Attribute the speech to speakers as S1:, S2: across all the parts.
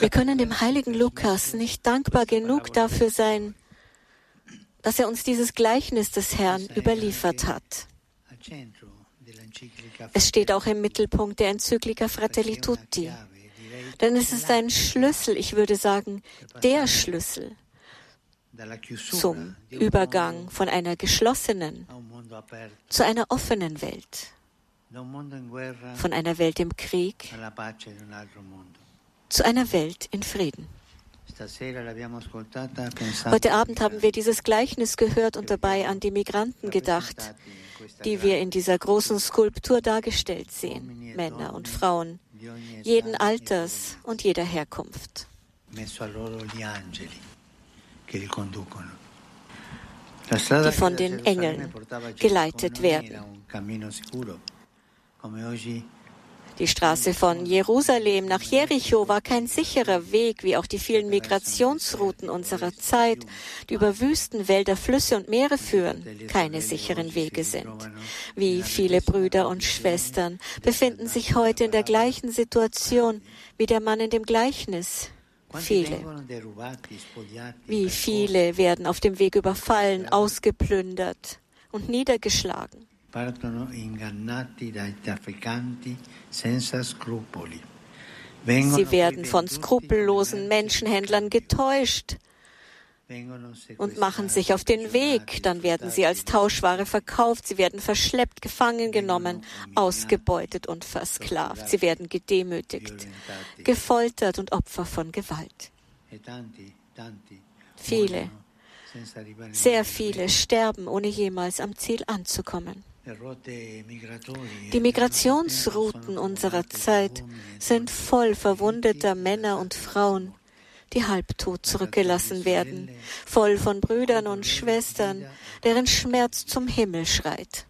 S1: wir können dem heiligen Lukas nicht dankbar genug dafür sein, dass er uns dieses Gleichnis des Herrn überliefert hat. Es steht auch im Mittelpunkt der Enzyklika Fratelli Tutti. Denn es ist ein Schlüssel, ich würde sagen, der Schlüssel zum Übergang von einer geschlossenen zu einer offenen Welt, von einer Welt im Krieg zu einer Welt in Frieden. Heute Abend haben wir dieses Gleichnis gehört und dabei an die Migranten gedacht, die wir in dieser großen Skulptur dargestellt sehen, Männer und Frauen, jeden Alters und jeder Herkunft. die von den Engeln geleitet werden. Die Straße von Jerusalem nach Jericho war kein sicherer Weg, wie auch die vielen Migrationsrouten unserer Zeit, die über Wüsten, Wälder, Flüsse und Meere führen, keine sicheren Wege sind. Wie viele Brüder und Schwestern befinden sich heute in der gleichen Situation wie der Mann in dem Gleichnis. Viele. Wie viele werden auf dem Weg überfallen, ausgeplündert und niedergeschlagen partono ingannati dai trafficanti senza scrupoli. Sie werden von skrupellosen Menschenhändlern getäuscht und machen sich auf den Weg. Dann werden sie als Tauschware verkauft, sie werden verschleppt, gefangen genommen, ausgebeutet und versklavt. Sie werden gedemütigt, gefoltert und Opfer von Gewalt. E viele, sehr viele sterben, ohne jemals am Ziel anzukommen. Die Migrationsrouten unserer Zeit sind voll verwundeter Männer und Frauen, die halbtot zurückgelassen werden, voll von Brüdern und Schwestern, deren Schmerz zum Himmel schreit.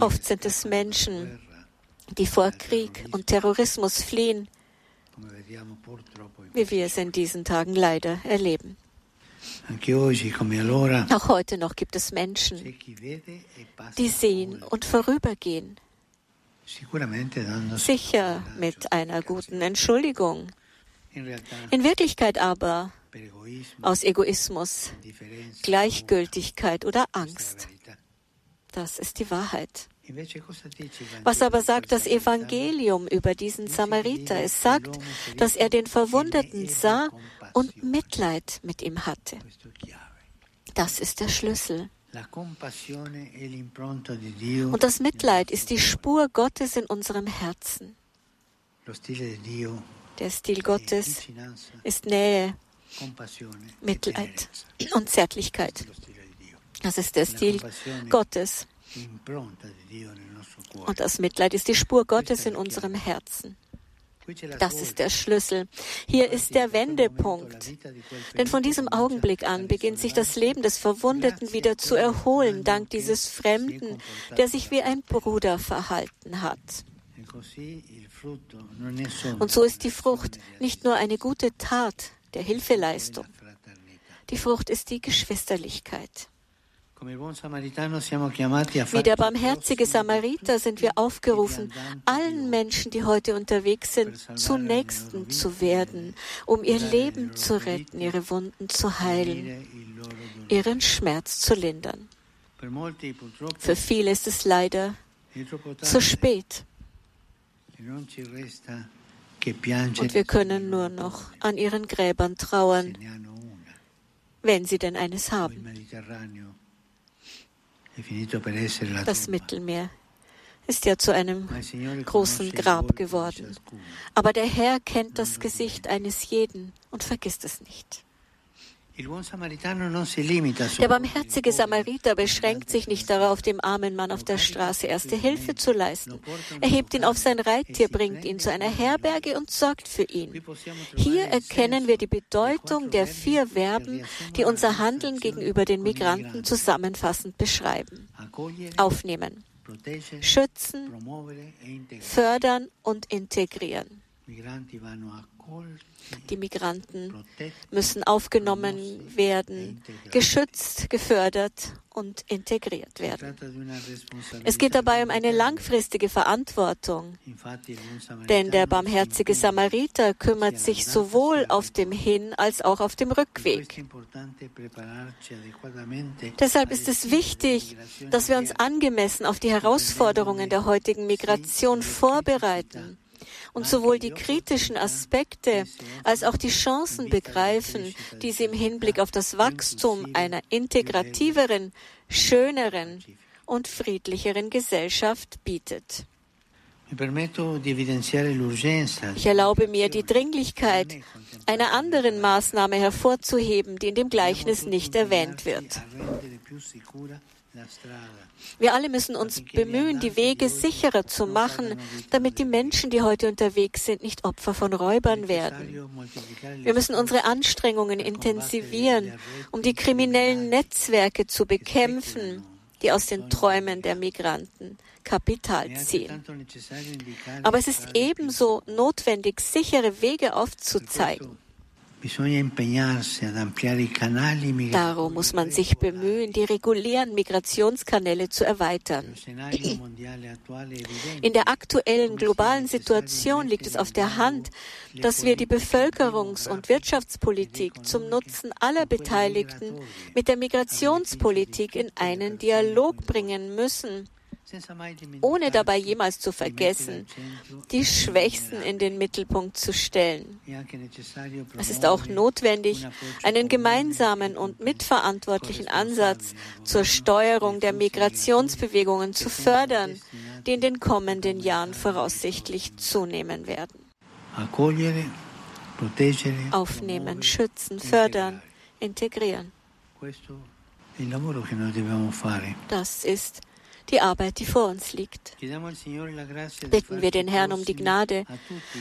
S1: Oft sind es Menschen, die vor Krieg und Terrorismus fliehen, wie wir es in diesen Tagen leider erleben. Auch heute noch gibt es Menschen, e die sehen und vorübergehen. Sicher mit einer guten Entschuldigung. In Wirklichkeit aber aus Egoismus, Gleichgültigkeit oder Angst. Das ist die Wahrheit. Was aber sagt das Evangelium über diesen Samariter? Es sagt, dass er den Verwundeten sah und Mitleid mit ihm hatte. Das ist der Schlüssel. Und das Mitleid ist die Spur Gottes in unserem Herzen. Der Stil Gottes ist Nähe, Mitleid und Zärtlichkeit. Das ist der Stil Gottes. Und das Mitleid ist die Spur Gottes in unserem Herzen. Das ist der Schlüssel. Hier ist der Wendepunkt. Denn von diesem Augenblick an beginnt sich das Leben des Verwundeten wieder zu erholen, dank dieses Fremden, der sich wie ein Bruder verhalten hat. Und so ist die Frucht nicht nur eine gute Tat der Hilfeleistung. Die Frucht ist die Geschwisterlichkeit. Wie der barmherzige Samariter sind wir aufgerufen, allen Menschen, die heute unterwegs sind, zu Nächsten zu werden, um ihr Leben zu retten, ihre Wunden zu heilen, ihren Schmerz zu lindern. Für viele ist es leider zu spät. Und wir können nur noch an ihren Gräbern trauern, wenn sie denn eines haben. Das Mittelmeer ist ja zu einem großen Grab geworden. Aber der Herr kennt das Gesicht eines jeden und vergisst es nicht. Der barmherzige Samariter beschränkt sich nicht darauf, dem armen Mann auf der Straße erste Hilfe zu leisten. Er hebt ihn auf sein Reittier, bringt ihn zu einer Herberge und sorgt für ihn. Hier erkennen wir die Bedeutung der vier Verben, die unser Handeln gegenüber den Migranten zusammenfassend beschreiben. Aufnehmen, schützen, fördern und integrieren. Die Migranten müssen aufgenommen werden, geschützt, gefördert und integriert werden. Es geht dabei um eine langfristige Verantwortung, denn der barmherzige Samariter kümmert sich sowohl auf dem Hin- als auch auf dem Rückweg. Deshalb ist es wichtig, dass wir uns angemessen auf die Herausforderungen der heutigen Migration vorbereiten und sowohl die kritischen Aspekte als auch die Chancen begreifen, die sie im Hinblick auf das Wachstum einer integrativeren, schöneren und friedlicheren Gesellschaft bietet. Ich erlaube mir, die Dringlichkeit einer anderen Maßnahme hervorzuheben, die in dem Gleichnis nicht erwähnt wird. Wir alle müssen uns bemühen, die Wege sicherer zu machen, damit die Menschen, die heute unterwegs sind, nicht Opfer von Räubern werden. Wir müssen unsere Anstrengungen intensivieren, um die kriminellen Netzwerke zu bekämpfen, die aus den Träumen der Migranten Kapital ziehen. Aber es ist ebenso notwendig, sichere Wege aufzuzeigen. Darum muss man sich bemühen, die regulären Migrationskanäle zu erweitern. In der aktuellen globalen Situation liegt es auf der Hand, dass wir die Bevölkerungs- und Wirtschaftspolitik zum Nutzen aller Beteiligten mit der Migrationspolitik in einen Dialog bringen müssen ohne dabei jemals zu vergessen, die Schwächsten in den Mittelpunkt zu stellen. Es ist auch notwendig, einen gemeinsamen und mitverantwortlichen Ansatz zur Steuerung der Migrationsbewegungen zu fördern, die in den kommenden Jahren voraussichtlich zunehmen werden. Aufnehmen, schützen, fördern, integrieren. Das ist die Arbeit, die vor uns liegt. Bitten wir den Herrn um die Gnade,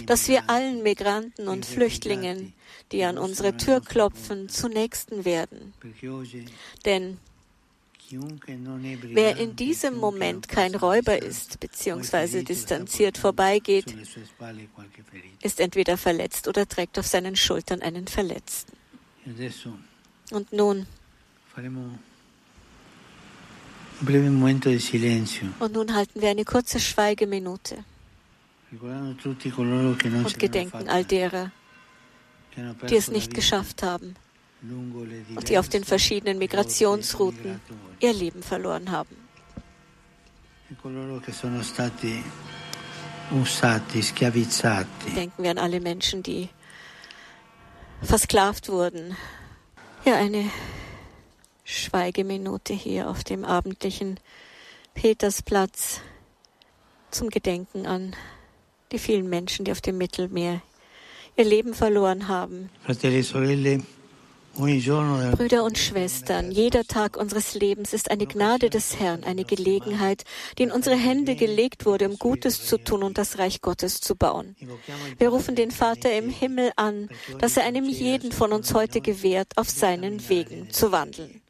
S1: dass wir allen Migranten und Flüchtlingen, die an unsere Tür klopfen, zu Nächsten werden. Denn Wer in diesem Moment kein Räuber ist bzw. distanziert vorbeigeht, ist entweder verletzt oder trägt auf seinen Schultern einen Verletzten. Und nun und nun halten wir eine kurze Schweigeminute und gedenken all derer, die es nicht geschafft haben und die auf den verschiedenen Migrationsrouten ihr Leben verloren haben. Denken wir an alle Menschen, die versklavt wurden. Ja, eine Schweigeminute hier auf dem abendlichen Petersplatz zum Gedenken an die vielen Menschen, die auf dem Mittelmeer ihr Leben verloren haben. Brüder und Schwestern, jeder Tag unseres Lebens ist eine Gnade des Herrn, eine Gelegenheit, die in unsere Hände gelegt wurde, um Gutes zu tun und das Reich Gottes zu bauen. Wir rufen den Vater im Himmel an, dass er einem jeden von uns heute gewährt, auf seinen Wegen zu wandeln.